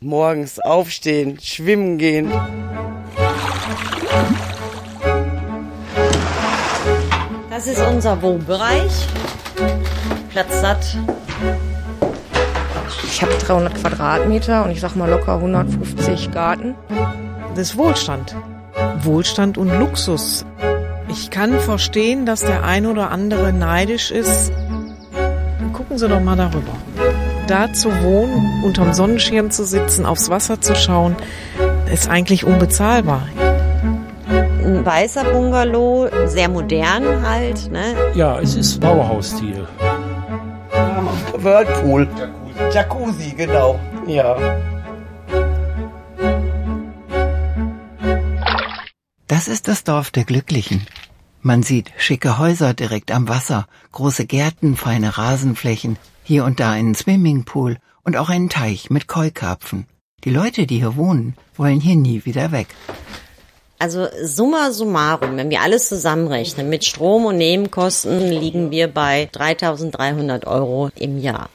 Morgens aufstehen, schwimmen gehen. Das ist unser Wohnbereich. Platz satt. Ich habe 300 Quadratmeter und ich sag mal locker 150 Garten. Das ist Wohlstand. Wohlstand und Luxus. Ich kann verstehen, dass der ein oder andere neidisch ist. Gucken Sie doch mal darüber. Da zu wohnen, unterm Sonnenschirm zu sitzen, aufs Wasser zu schauen, ist eigentlich unbezahlbar. Ein weißer Bungalow, sehr modern halt. Ne? Ja, es ist Bauhausstil. Whirlpool. Jacuzzi. Jacuzzi, genau. Ja. Das ist das Dorf der Glücklichen. Man sieht schicke Häuser direkt am Wasser, große Gärten, feine Rasenflächen, hier und da einen Swimmingpool und auch einen Teich mit Keukarpfen. Die Leute, die hier wohnen, wollen hier nie wieder weg. Also summa summarum, wenn wir alles zusammenrechnen, mit Strom und Nebenkosten liegen wir bei 3.300 Euro im Jahr.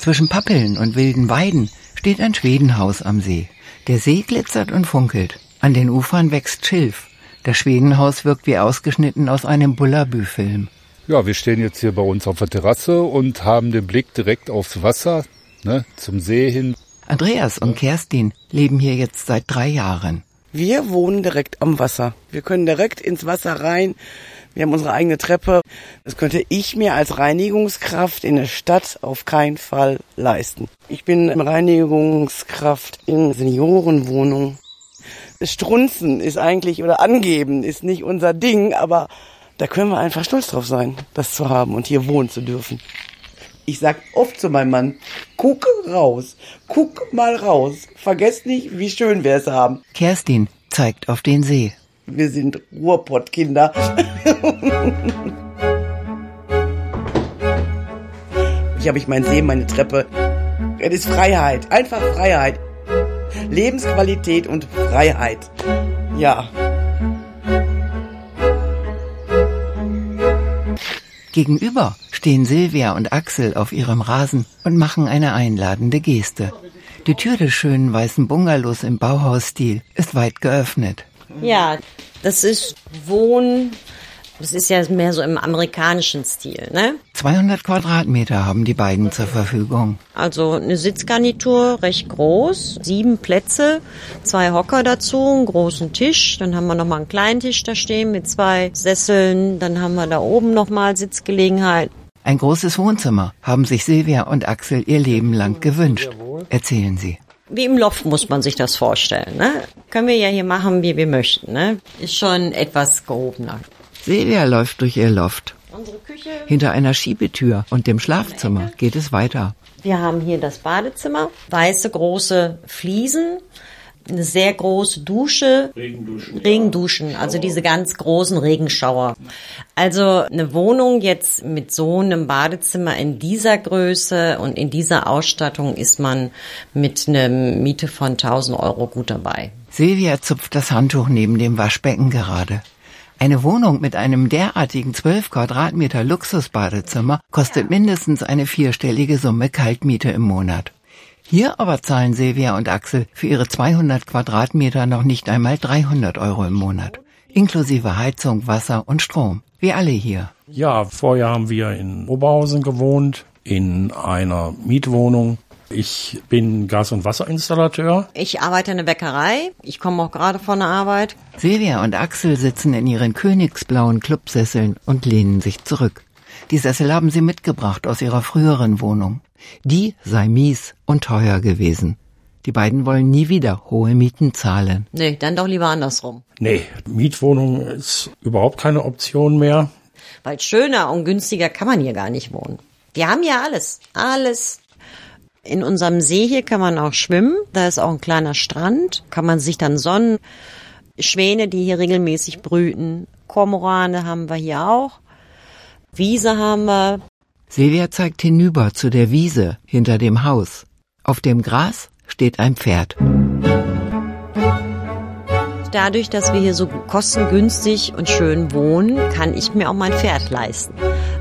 Zwischen Pappeln und wilden Weiden steht ein Schwedenhaus am See. Der See glitzert und funkelt. An den Ufern wächst Schilf. Das Schwedenhaus wirkt wie ausgeschnitten aus einem Bullabü-Film. Ja, wir stehen jetzt hier bei uns auf der Terrasse und haben den Blick direkt aufs Wasser, ne, zum See hin. Andreas und Kerstin leben hier jetzt seit drei Jahren. Wir wohnen direkt am Wasser. Wir können direkt ins Wasser rein. Wir haben unsere eigene Treppe. Das könnte ich mir als Reinigungskraft in der Stadt auf keinen Fall leisten. Ich bin Reinigungskraft in Seniorenwohnungen. Strunzen ist eigentlich oder angeben ist nicht unser Ding, aber da können wir einfach stolz drauf sein, das zu haben und hier wohnen zu dürfen. Ich sag oft zu meinem Mann, guck raus, guck mal raus, vergesst nicht, wie schön wir es haben. Kerstin zeigt auf den See. Wir sind Ruhrpottkinder. Hier habe ich meinen See, meine Treppe. Es ist Freiheit, einfach Freiheit. Lebensqualität und Freiheit. Ja. Gegenüber stehen Silvia und Axel auf ihrem Rasen und machen eine einladende Geste. Die Tür des schönen weißen Bungalows im Bauhausstil ist weit geöffnet. Ja, das ist Wohn, das ist ja mehr so im amerikanischen Stil, ne? 200 Quadratmeter haben die beiden zur Verfügung. Also eine Sitzgarnitur, recht groß, sieben Plätze, zwei Hocker dazu, einen großen Tisch, dann haben wir nochmal einen kleinen Tisch da stehen mit zwei Sesseln, dann haben wir da oben nochmal Sitzgelegenheit. Ein großes Wohnzimmer haben sich Silvia und Axel ihr Leben lang gewünscht, erzählen sie. Wie im Loft muss man sich das vorstellen. Ne? Können wir ja hier machen, wie wir möchten. Ne? Ist schon etwas gehobener. Silvia läuft durch ihr Loft. Hinter einer Schiebetür und dem Schlafzimmer geht es weiter. Wir haben hier das Badezimmer, weiße große Fliesen, eine sehr große Dusche, Regenduschen. Regenduschen, also diese ganz großen Regenschauer. Also eine Wohnung jetzt mit so einem Badezimmer in dieser Größe und in dieser Ausstattung ist man mit einer Miete von 1000 Euro gut dabei. Silvia zupft das Handtuch neben dem Waschbecken gerade. Eine Wohnung mit einem derartigen 12 Quadratmeter Luxusbadezimmer kostet mindestens eine vierstellige Summe Kaltmiete im Monat. Hier aber zahlen Silvia und Axel für ihre 200 Quadratmeter noch nicht einmal 300 Euro im Monat. Inklusive Heizung, Wasser und Strom. Wie alle hier. Ja, vorher haben wir in Oberhausen gewohnt, in einer Mietwohnung. Ich bin Gas- und Wasserinstallateur. Ich arbeite in der Bäckerei. Ich komme auch gerade von der Arbeit. Silvia und Axel sitzen in ihren königsblauen Clubsesseln und lehnen sich zurück. Die Sessel haben sie mitgebracht aus ihrer früheren Wohnung. Die sei mies und teuer gewesen. Die beiden wollen nie wieder hohe Mieten zahlen. Nee, dann doch lieber andersrum. Nee, Mietwohnung ist überhaupt keine Option mehr. Weil schöner und günstiger kann man hier gar nicht wohnen. Wir haben ja alles. Alles. In unserem See hier kann man auch schwimmen. Da ist auch ein kleiner Strand. Kann man sich dann sonnen. Schwäne, die hier regelmäßig brüten. Kormorane haben wir hier auch. Wiese haben wir. Silvia zeigt hinüber zu der Wiese hinter dem Haus. Auf dem Gras steht ein Pferd. Dadurch, dass wir hier so kostengünstig und schön wohnen, kann ich mir auch mein Pferd leisten.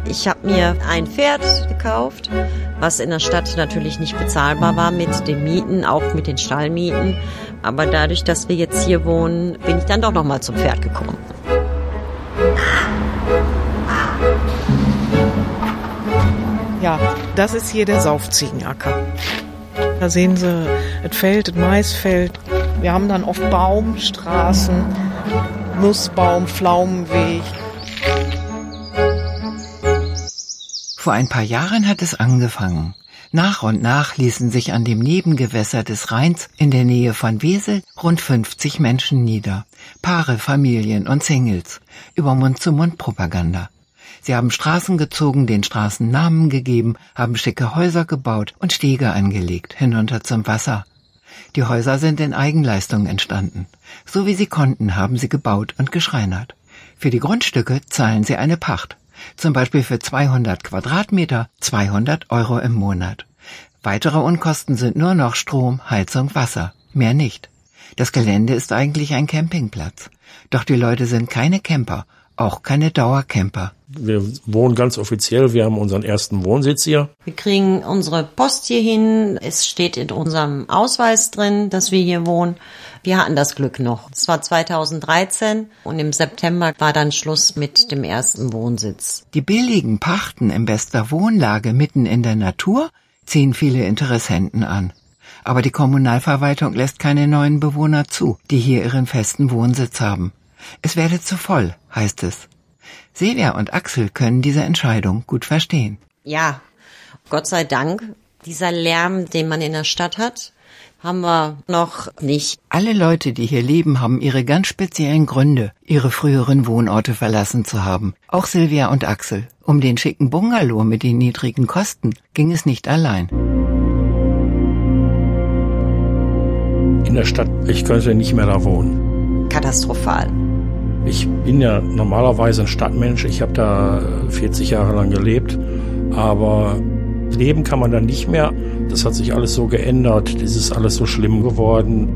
Ich habe mir ein Pferd gekauft, was in der Stadt natürlich nicht bezahlbar war mit den Mieten, auch mit den Stallmieten. Aber dadurch, dass wir jetzt hier wohnen, bin ich dann doch noch mal zum Pferd gekommen. Ja, das ist hier der Saufziegenacker. Da sehen Sie das Feld, das Maisfeld. Wir haben dann oft Baumstraßen, Nussbaum, Pflaumenweg. Vor ein paar Jahren hat es angefangen. Nach und nach ließen sich an dem Nebengewässer des Rheins in der Nähe von Wesel rund 50 Menschen nieder. Paare, Familien und Singles. Über Mund-zu-Mund-Propaganda. Sie haben Straßen gezogen, den Straßen Namen gegeben, haben schicke Häuser gebaut und Stege angelegt, hinunter zum Wasser. Die Häuser sind in Eigenleistung entstanden. So wie sie konnten, haben sie gebaut und geschreinert. Für die Grundstücke zahlen sie eine Pacht. Zum Beispiel für 200 Quadratmeter 200 Euro im Monat. Weitere Unkosten sind nur noch Strom, Heizung, Wasser. Mehr nicht. Das Gelände ist eigentlich ein Campingplatz. Doch die Leute sind keine Camper, auch keine Dauercamper. Wir wohnen ganz offiziell, wir haben unseren ersten Wohnsitz hier. Wir kriegen unsere Post hier hin. Es steht in unserem Ausweis drin, dass wir hier wohnen. Wir hatten das Glück noch. Es war 2013 und im September war dann Schluss mit dem ersten Wohnsitz. Die billigen Pachten in bester Wohnlage mitten in der Natur ziehen viele Interessenten an. Aber die Kommunalverwaltung lässt keine neuen Bewohner zu, die hier ihren festen Wohnsitz haben. Es werde zu voll, heißt es. Silvia und Axel können diese Entscheidung gut verstehen. Ja, Gott sei Dank, dieser Lärm, den man in der Stadt hat, haben wir noch nicht. Alle Leute, die hier leben, haben ihre ganz speziellen Gründe, ihre früheren Wohnorte verlassen zu haben. Auch Silvia und Axel. Um den schicken Bungalow mit den niedrigen Kosten ging es nicht allein. In der Stadt, ich könnte nicht mehr da wohnen. Katastrophal. Ich bin ja normalerweise ein Stadtmensch. Ich habe da 40 Jahre lang gelebt. Aber leben kann man da nicht mehr. Das hat sich alles so geändert. Das ist alles so schlimm geworden.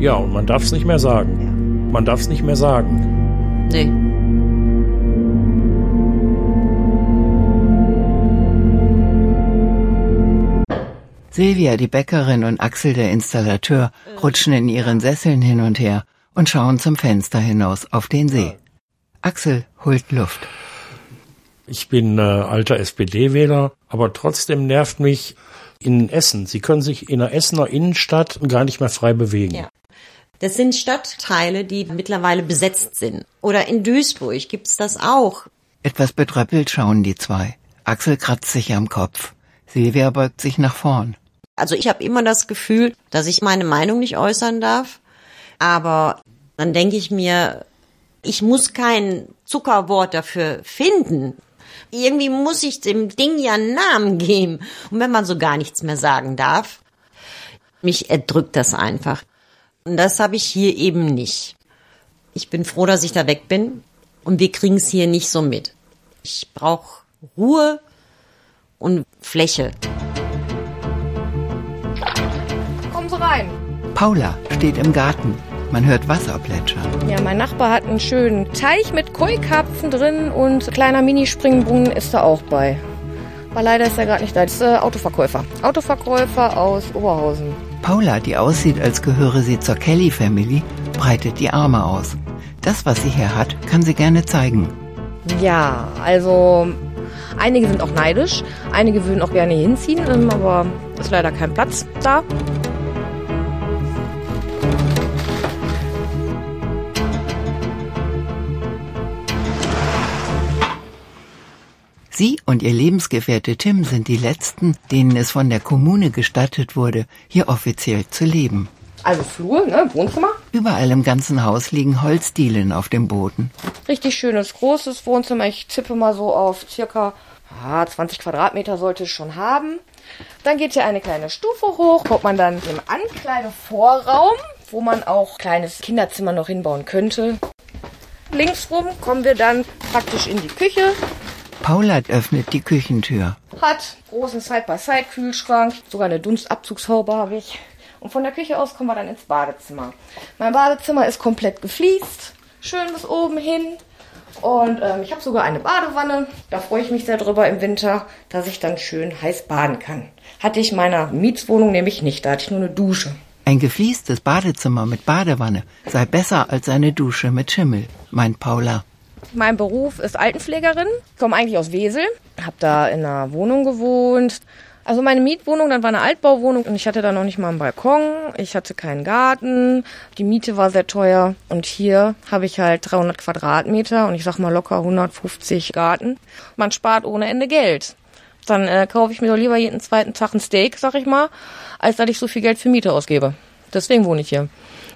Ja, und man darf es nicht mehr sagen. Man darf es nicht mehr sagen. Nee. Silvia, die Bäckerin und Axel, der Installateur, rutschen in ihren Sesseln hin und her und schauen zum Fenster hinaus auf den See. Axel holt Luft. Ich bin äh, alter SPD-Wähler, aber trotzdem nervt mich in Essen. Sie können sich in der Essener Innenstadt gar nicht mehr frei bewegen. Ja. Das sind Stadtteile, die mittlerweile besetzt sind. Oder in Duisburg gibt's das auch. Etwas betröppelt schauen die zwei. Axel kratzt sich am Kopf. Silvia beugt sich nach vorn. Also ich habe immer das Gefühl, dass ich meine Meinung nicht äußern darf. Aber dann denke ich mir, ich muss kein Zuckerwort dafür finden. Irgendwie muss ich dem Ding ja einen Namen geben. Und wenn man so gar nichts mehr sagen darf, mich erdrückt das einfach. Und das habe ich hier eben nicht. Ich bin froh, dass ich da weg bin. Und wir kriegen es hier nicht so mit. Ich brauche Ruhe und Fläche. Kommen Sie rein. Paula steht im Garten. Man hört Wasser plätschern. Ja, mein Nachbar hat einen schönen Teich mit Koi-Karpfen drin und kleiner Mini-Springbrunnen ist da auch bei. Aber leider ist er gerade nicht da. Das ist äh, Autoverkäufer. Autoverkäufer aus Oberhausen. Paula, die aussieht, als gehöre sie zur Kelly Family, breitet die Arme aus. Das, was sie hier hat, kann sie gerne zeigen. Ja, also einige sind auch neidisch. Einige würden auch gerne hinziehen, ähm, aber ist leider kein Platz da. Sie und ihr Lebensgefährte Tim sind die letzten, denen es von der Kommune gestattet wurde, hier offiziell zu leben. Also Flur, ne, Wohnzimmer. Überall im ganzen Haus liegen Holzdielen auf dem Boden. Richtig schönes, großes Wohnzimmer. Ich tippe mal so auf circa ah, 20 Quadratmeter sollte es schon haben. Dann geht hier eine kleine Stufe hoch, kommt man dann im Ankleidevorraum, wo man auch kleines Kinderzimmer noch hinbauen könnte. Links rum kommen wir dann praktisch in die Küche. Paula öffnet die Küchentür. Hat großen Side-by-Side-Kühlschrank, sogar eine Dunstabzugshaube habe ich. Und von der Küche aus kommen wir dann ins Badezimmer. Mein Badezimmer ist komplett gefliest, schön bis oben hin. Und ähm, ich habe sogar eine Badewanne. Da freue ich mich sehr drüber im Winter, dass ich dann schön heiß baden kann. Hatte ich in meiner Mietswohnung nämlich nicht. Da hatte ich nur eine Dusche. Ein gefliestes Badezimmer mit Badewanne sei besser als eine Dusche mit Schimmel, meint Paula. Mein Beruf ist Altenpflegerin. Ich komme eigentlich aus Wesel. Habe da in einer Wohnung gewohnt. Also meine Mietwohnung, dann war eine Altbauwohnung und ich hatte da noch nicht mal einen Balkon, ich hatte keinen Garten, die Miete war sehr teuer und hier habe ich halt 300 Quadratmeter und ich sag mal locker 150 Garten. Man spart ohne Ende Geld. Dann äh, kaufe ich mir doch lieber jeden zweiten Tag ein Steak, sag ich mal, als dass ich so viel Geld für Miete ausgebe. Deswegen wohne ich hier.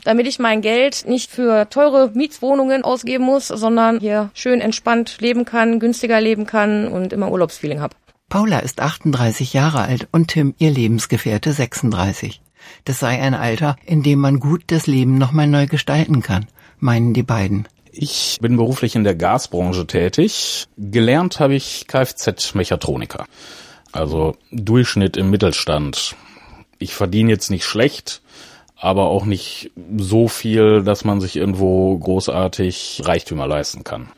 Damit ich mein Geld nicht für teure Mietswohnungen ausgeben muss, sondern hier schön entspannt leben kann, günstiger leben kann und immer Urlaubsfeeling habe. Paula ist 38 Jahre alt und Tim ihr Lebensgefährte 36. Das sei ein Alter, in dem man gut das Leben nochmal neu gestalten kann, meinen die beiden. Ich bin beruflich in der Gasbranche tätig. Gelernt habe ich Kfz-Mechatroniker. Also Durchschnitt im Mittelstand. Ich verdiene jetzt nicht schlecht, aber auch nicht so viel, dass man sich irgendwo großartig Reichtümer leisten kann.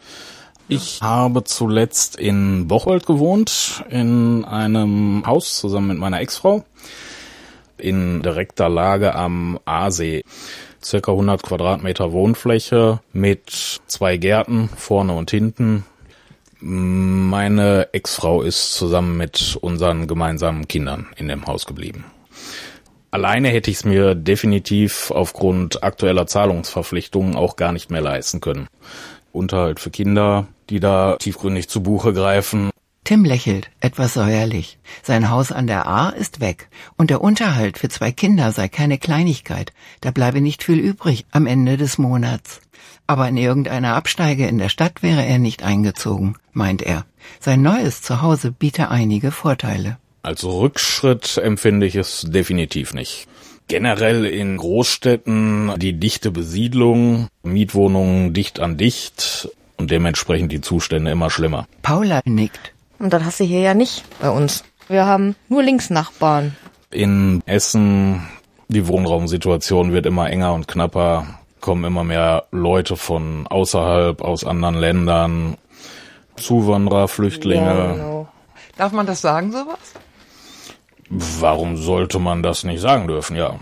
Ich habe zuletzt in Bocholt gewohnt, in einem Haus zusammen mit meiner Ex-Frau, in direkter Lage am Aasee. Circa 100 Quadratmeter Wohnfläche mit zwei Gärten vorne und hinten. Meine Ex-Frau ist zusammen mit unseren gemeinsamen Kindern in dem Haus geblieben. Alleine hätte ich es mir definitiv aufgrund aktueller Zahlungsverpflichtungen auch gar nicht mehr leisten können. Unterhalt für Kinder, die da tiefgründig zu Buche greifen. Tim lächelt, etwas säuerlich. Sein Haus an der A ist weg und der Unterhalt für zwei Kinder sei keine Kleinigkeit. Da bleibe nicht viel übrig am Ende des Monats. Aber in irgendeiner Absteige in der Stadt wäre er nicht eingezogen, meint er. Sein neues Zuhause biete einige Vorteile. Als Rückschritt empfinde ich es definitiv nicht. Generell in Großstädten die dichte Besiedlung, Mietwohnungen dicht an dicht und dementsprechend die Zustände immer schlimmer. Paula nickt. Und das hast du hier ja nicht bei uns. Wir haben nur Linksnachbarn. In Essen, die Wohnraumsituation wird immer enger und knapper, kommen immer mehr Leute von außerhalb, aus anderen Ländern, Zuwanderer, Flüchtlinge. Ja, genau. Darf man das sagen, sowas? Warum sollte man das nicht sagen dürfen, ja.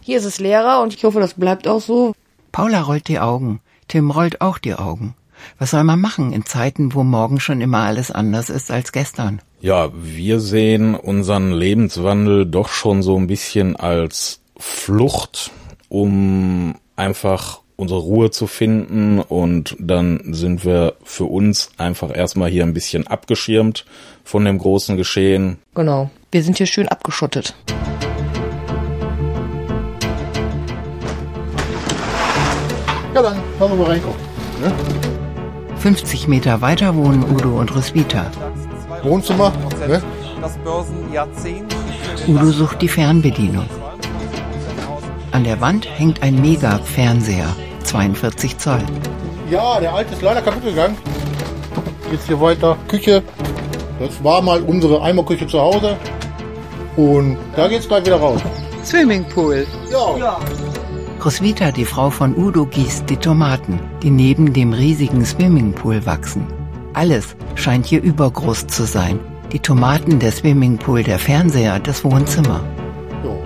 Hier ist es leerer und ich hoffe, das bleibt auch so. Paula rollt die Augen. Tim rollt auch die Augen. Was soll man machen in Zeiten, wo morgen schon immer alles anders ist als gestern? Ja, wir sehen unseren Lebenswandel doch schon so ein bisschen als Flucht, um einfach unsere Ruhe zu finden und dann sind wir für uns einfach erstmal hier ein bisschen abgeschirmt von dem großen Geschehen. Genau. Wir sind hier schön abgeschottet. Ja, dann lassen wir mal reingucken. Ne? 50 Meter weiter wohnen Udo und Roswitha. Wohnzimmer. Ne? Das Börsenjahrzehnt. Udo sucht die Fernbedienung. An der Wand hängt ein Mega-Fernseher, 42 Zoll. Ja, der alte ist leider kaputt gegangen. Jetzt hier weiter. Küche. Das war mal unsere Eimerküche zu Hause. Und da geht's gleich wieder raus. Swimmingpool. Ja. Roswitha, die Frau von Udo, gießt die Tomaten, die neben dem riesigen Swimmingpool wachsen. Alles scheint hier übergroß zu sein. Die Tomaten, der Swimmingpool, der Fernseher, das Wohnzimmer. So.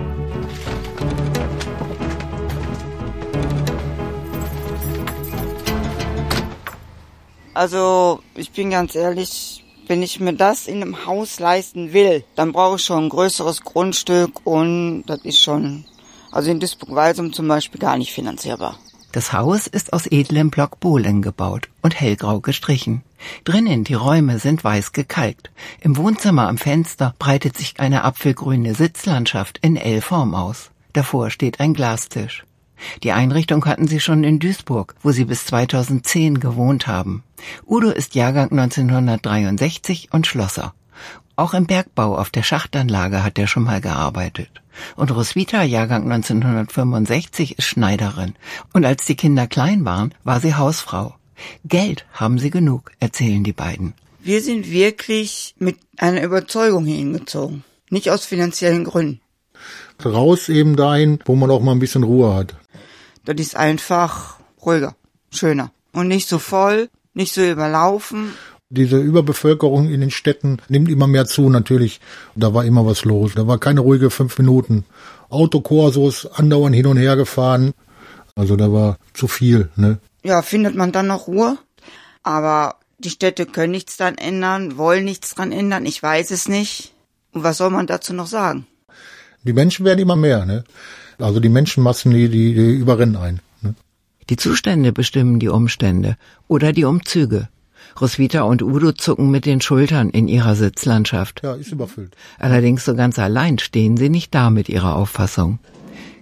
Also, ich bin ganz ehrlich, wenn ich mir das in einem Haus leisten will, dann brauche ich schon ein größeres Grundstück und das ist schon, also in Duisburg-Walsum zum Beispiel gar nicht finanzierbar. Das Haus ist aus edlem Block Bohlen gebaut und hellgrau gestrichen. Drinnen die Räume sind weiß gekalkt. Im Wohnzimmer am Fenster breitet sich eine apfelgrüne Sitzlandschaft in L-Form aus. Davor steht ein Glastisch. Die Einrichtung hatten sie schon in Duisburg, wo sie bis 2010 gewohnt haben. Udo ist Jahrgang 1963 und Schlosser. Auch im Bergbau auf der Schachtanlage hat er schon mal gearbeitet. Und Roswitha, Jahrgang 1965, ist Schneiderin. Und als die Kinder klein waren, war sie Hausfrau. Geld haben sie genug, erzählen die beiden. Wir sind wirklich mit einer Überzeugung hingezogen. Nicht aus finanziellen Gründen. Raus eben dahin, wo man auch mal ein bisschen Ruhe hat. Das ist einfach ruhiger, schöner und nicht so voll. nicht so überlaufen. Diese Überbevölkerung in den Städten nimmt immer mehr zu, natürlich. Da war immer was los. Da war keine ruhige fünf Minuten. Autokorsos andauernd hin und her gefahren. Also da war zu viel, ne? Ja, findet man dann noch Ruhe? Aber die Städte können nichts dran ändern, wollen nichts dran ändern, ich weiß es nicht. Und was soll man dazu noch sagen? Die Menschen werden immer mehr, ne? Also die Menschenmassen, die, die, die überrennen ein. Ne? Die Zustände bestimmen die Umstände oder die Umzüge. Roswitha und Udo zucken mit den Schultern in ihrer Sitzlandschaft. Ja, ist überfüllt. Allerdings so ganz allein stehen sie nicht da mit ihrer Auffassung.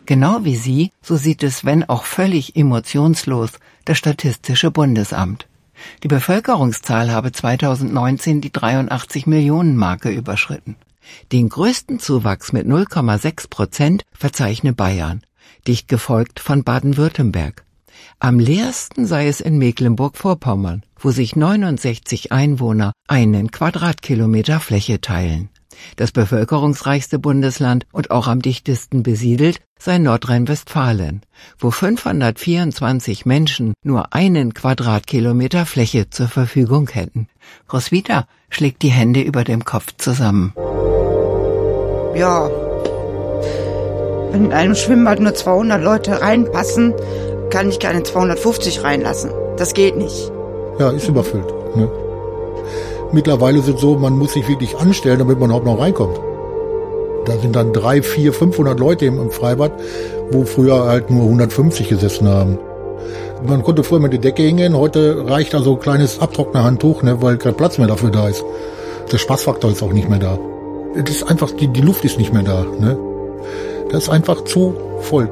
Genau wie sie, so sieht es, wenn auch völlig emotionslos, das Statistische Bundesamt. Die Bevölkerungszahl habe 2019 die 83 Millionen Marke überschritten. Den größten Zuwachs mit 0,6 Prozent verzeichne Bayern, dicht gefolgt von Baden-Württemberg. Am leersten sei es in Mecklenburg-Vorpommern, wo sich 69 Einwohner einen Quadratkilometer Fläche teilen. Das bevölkerungsreichste Bundesland und auch am dichtesten besiedelt sei Nordrhein-Westfalen, wo 524 Menschen nur einen Quadratkilometer Fläche zur Verfügung hätten. Roswitha schlägt die Hände über dem Kopf zusammen. Ja, wenn in einem Schwimmbad nur 200 Leute reinpassen, kann ich keine 250 reinlassen. Das geht nicht. Ja, ist überfüllt. Ne? Mittlerweile ist es so, man muss sich wirklich anstellen, damit man überhaupt noch reinkommt. Da sind dann drei, vier, 500 Leute im, Freibad, wo früher halt nur 150 gesessen haben. Man konnte früher mit der Decke hingehen, heute reicht also ein kleines Abtrocknerhandtuch, ne, weil kein Platz mehr dafür da ist. Der Spaßfaktor ist auch nicht mehr da. Es ist einfach, die, die Luft ist nicht mehr da. Ne? Das ist einfach zu voll.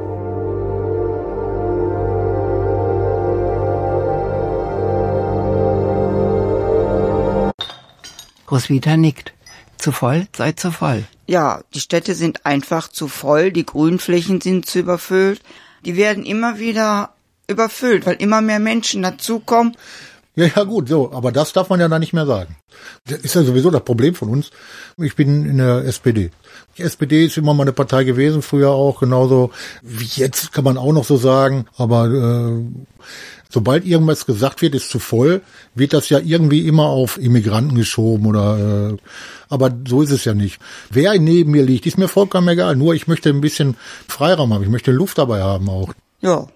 Roswitha nickt. Zu voll sei zu voll. Ja, die Städte sind einfach zu voll, die Grünflächen sind zu überfüllt. Die werden immer wieder überfüllt, weil immer mehr Menschen dazukommen. Ja, ja, gut, so, aber das darf man ja da nicht mehr sagen. Das ist ja sowieso das Problem von uns. Ich bin in der SPD. Die SPD ist immer mal eine Partei gewesen, früher auch, genauso wie jetzt, kann man auch noch so sagen. Aber äh, sobald irgendwas gesagt wird, ist zu voll, wird das ja irgendwie immer auf Immigranten geschoben oder äh, aber so ist es ja nicht. Wer neben mir liegt, ist mir vollkommen egal. Nur ich möchte ein bisschen Freiraum haben, ich möchte Luft dabei haben auch. Ja.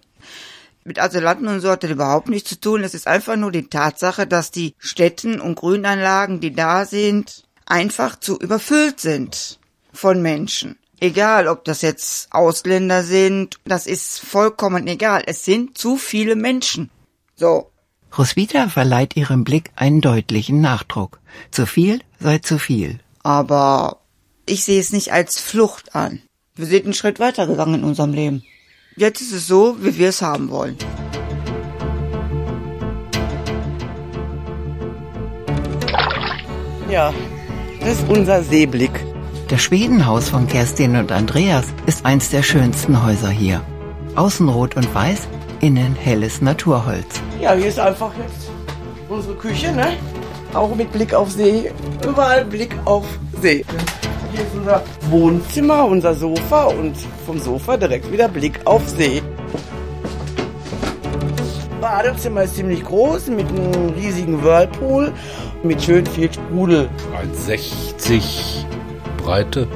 Mit Asylanten und so hat das überhaupt nichts zu tun. Es ist einfach nur die Tatsache, dass die Städten und Grünanlagen, die da sind, einfach zu überfüllt sind von Menschen. Egal, ob das jetzt Ausländer sind, das ist vollkommen egal. Es sind zu viele Menschen. So. Roswitha verleiht ihrem Blick einen deutlichen Nachdruck. Zu viel sei zu viel. Aber ich sehe es nicht als Flucht an. Wir sind einen Schritt weitergegangen in unserem Leben. Jetzt ist es so, wie wir es haben wollen. Ja, das ist unser Seeblick. Das Schwedenhaus von Kerstin und Andreas ist eins der schönsten Häuser hier. Außen rot und weiß, innen helles Naturholz. Ja, hier ist einfach jetzt unsere Küche, ne? Auch mit Blick auf See. Überall Blick auf See. Hier ist unser Wohnzimmer, unser Sofa und vom Sofa direkt wieder Blick auf See. Badezimmer ist ziemlich groß mit einem riesigen Whirlpool mit schön viel Sprudel. 1,60 Breite.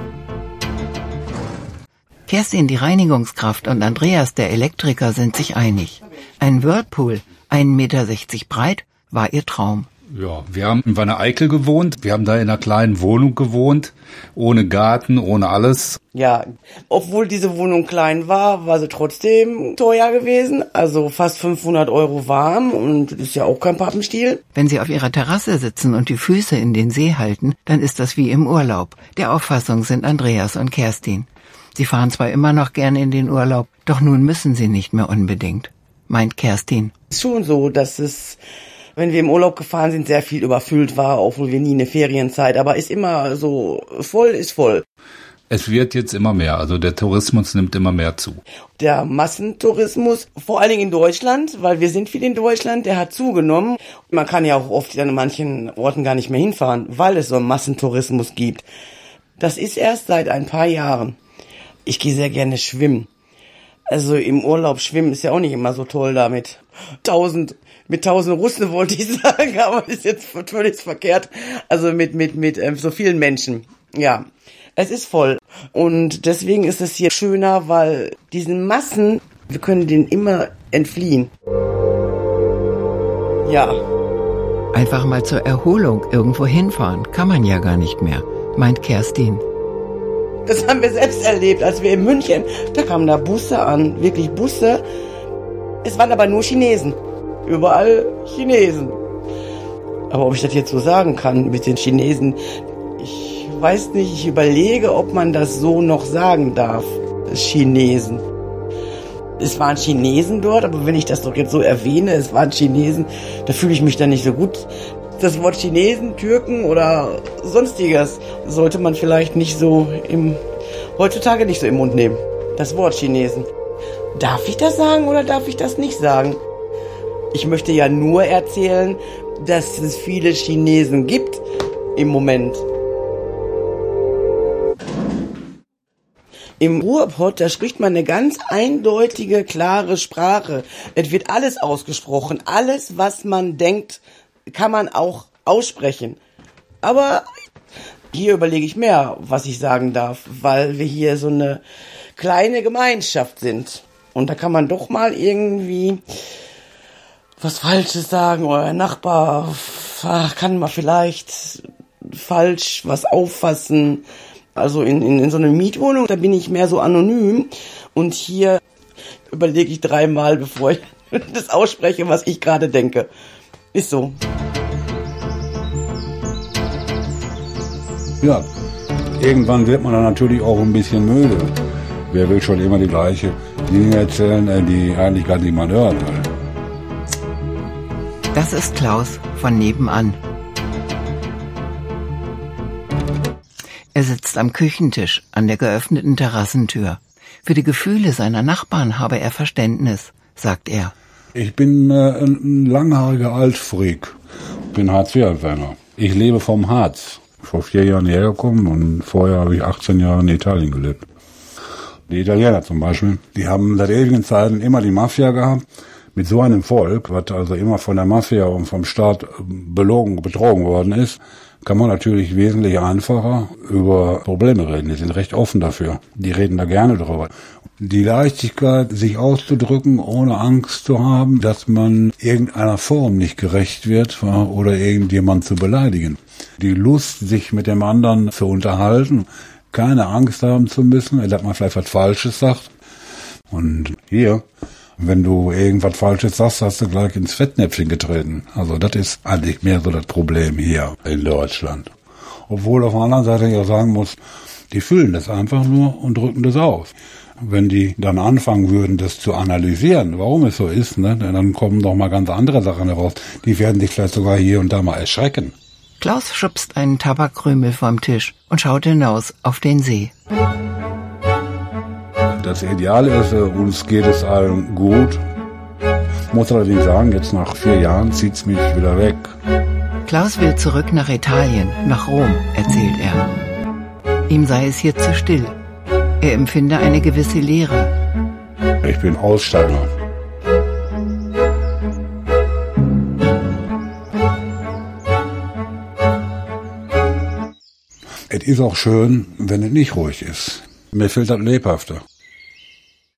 Kerstin, die Reinigungskraft, und Andreas, der Elektriker, sind sich einig. Ein Whirlpool, 1,60 Meter breit, war ihr Traum. Ja, wir haben in Wanne Eickel gewohnt. Wir haben da in einer kleinen Wohnung gewohnt, ohne Garten, ohne alles. Ja, obwohl diese Wohnung klein war, war sie trotzdem teuer gewesen. Also fast 500 Euro warm und ist ja auch kein Pappenstiel. Wenn Sie auf Ihrer Terrasse sitzen und die Füße in den See halten, dann ist das wie im Urlaub. Der Auffassung sind Andreas und Kerstin. Sie fahren zwar immer noch gern in den Urlaub, doch nun müssen sie nicht mehr unbedingt, meint Kerstin. Ist schon so, dass es wenn wir im Urlaub gefahren sind, sehr viel überfüllt war, obwohl wir nie eine Ferienzeit, aber ist immer so, voll ist voll. Es wird jetzt immer mehr, also der Tourismus nimmt immer mehr zu. Der Massentourismus, vor allen Dingen in Deutschland, weil wir sind viel in Deutschland, der hat zugenommen. Man kann ja auch oft an manchen Orten gar nicht mehr hinfahren, weil es so einen Massentourismus gibt. Das ist erst seit ein paar Jahren. Ich gehe sehr gerne schwimmen. Also im Urlaub schwimmen ist ja auch nicht immer so toll damit. Tausend mit tausend Russen wollte ich sagen, aber das ist jetzt völlig verkehrt. Also mit, mit, mit ähm, so vielen Menschen. Ja, es ist voll. Und deswegen ist es hier schöner, weil diesen Massen, wir können denen immer entfliehen. Ja. Einfach mal zur Erholung irgendwo hinfahren kann man ja gar nicht mehr, meint Kerstin. Das haben wir selbst erlebt, als wir in München, da kamen da Busse an, wirklich Busse. Es waren aber nur Chinesen. Überall Chinesen. Aber ob ich das jetzt so sagen kann mit den Chinesen, ich weiß nicht, ich überlege, ob man das so noch sagen darf. Chinesen. Es waren Chinesen dort, aber wenn ich das doch jetzt so erwähne, es waren Chinesen, da fühle ich mich dann nicht so gut. Das Wort Chinesen, Türken oder sonstiges sollte man vielleicht nicht so im, heutzutage nicht so im Mund nehmen. Das Wort Chinesen. Darf ich das sagen oder darf ich das nicht sagen? Ich möchte ja nur erzählen, dass es viele Chinesen gibt im Moment. Im Ruhrpott, da spricht man eine ganz eindeutige, klare Sprache. Es wird alles ausgesprochen. Alles, was man denkt, kann man auch aussprechen. Aber hier überlege ich mehr, was ich sagen darf, weil wir hier so eine kleine Gemeinschaft sind. Und da kann man doch mal irgendwie was Falsches sagen ein Nachbar kann mal vielleicht falsch was auffassen. Also in, in, in so einer Mietwohnung, da bin ich mehr so anonym und hier überlege ich dreimal, bevor ich das ausspreche, was ich gerade denke. Ist so. Ja, irgendwann wird man dann natürlich auch ein bisschen müde. Wer will schon immer die gleiche Dinge erzählen, äh, die eigentlich gar niemand hören will. Das ist Klaus von nebenan. Er sitzt am Küchentisch an der geöffneten Terrassentür. Für die Gefühle seiner Nachbarn habe er Verständnis, sagt er. Ich bin äh, ein langhaariger Altfreak, bin Hartz-IV-Empfänger. Ich lebe vom Harz. Vor vier Jahren hierher gekommen und vorher habe ich 18 Jahre in Italien gelebt. Die Italiener zum Beispiel, die haben seit ewigen Zeiten immer die Mafia gehabt. Mit so einem Volk, was also immer von der Mafia und vom Staat belogen, betrogen worden ist, kann man natürlich wesentlich einfacher über Probleme reden. Die sind recht offen dafür. Die reden da gerne drüber. Die Leichtigkeit, sich auszudrücken, ohne Angst zu haben, dass man irgendeiner Form nicht gerecht wird oder irgendjemand zu beleidigen. Die Lust, sich mit dem anderen zu unterhalten, keine Angst haben zu müssen, dass man vielleicht was Falsches sagt. Und hier, wenn du irgendwas Falsches sagst, hast du gleich ins Fettnäpfchen getreten. Also das ist eigentlich mehr so das Problem hier in Deutschland. Obwohl auf der anderen Seite ich auch sagen muss, die fühlen das einfach nur und drücken das aus. Wenn die dann anfangen würden, das zu analysieren, warum es so ist, ne, dann kommen doch mal ganz andere Sachen heraus. Die werden sich vielleicht sogar hier und da mal erschrecken. Klaus schubst einen Tabakkrümel vom Tisch und schaut hinaus auf den See. Das Ideal ist, uns geht es allen gut. Muss allerdings sagen, jetzt nach vier Jahren zieht's mich wieder weg. Klaus will zurück nach Italien, nach Rom, erzählt er. Ihm sei es hier zu still. Er empfinde eine gewisse Leere. Ich bin Aussteiger. Es ist auch schön, wenn es nicht ruhig ist. Mir fehlt das Lebhafte.